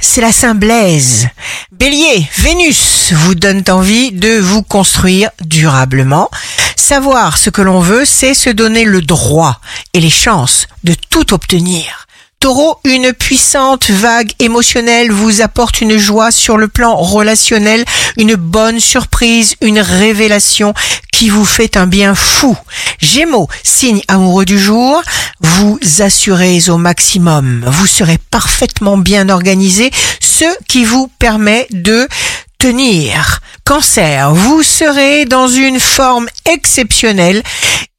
c'est la Saint Blaise. Bélier, Vénus vous donne envie de vous construire durablement. Savoir ce que l'on veut, c'est se donner le droit et les chances de tout obtenir. Taureau, une puissante vague émotionnelle vous apporte une joie sur le plan relationnel, une bonne surprise, une révélation qui vous fait un bien fou. Gémeaux, signe amoureux du jour, vous assurez au maximum. Vous serez parfaitement bien organisé, ce qui vous permet de tenir. Cancer, vous serez dans une forme exceptionnelle.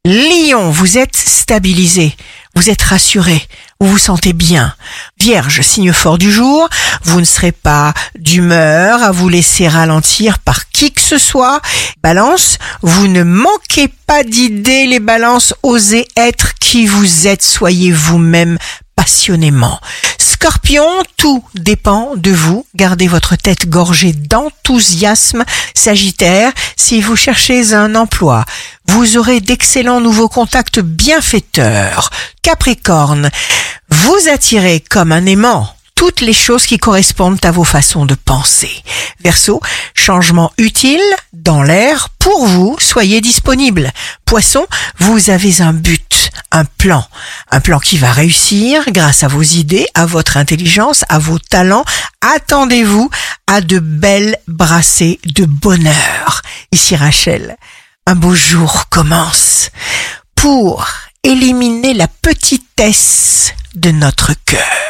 Lion, vous êtes stabilisé, vous êtes rassuré, vous vous sentez bien. Vierge, signe fort du jour, vous ne serez pas d'humeur à vous laisser ralentir par qui que ce soit. Balance, vous ne manquez pas d'idées, les balances, osez être qui vous êtes, soyez vous-même passionnément. Scorpion, tout dépend de vous. Gardez votre tête gorgée d'enthousiasme. Sagittaire, si vous cherchez un emploi, vous aurez d'excellents nouveaux contacts bienfaiteurs. Capricorne, vous attirez comme un aimant toutes les choses qui correspondent à vos façons de penser. Verseau, changement utile dans l'air pour vous, soyez disponible. Poisson, vous avez un but, un plan, un plan qui va réussir grâce à vos idées, à votre intelligence, à vos talents. Attendez-vous à de belles brassées de bonheur. Ici Rachel, un beau jour commence pour éliminer la petitesse de notre cœur.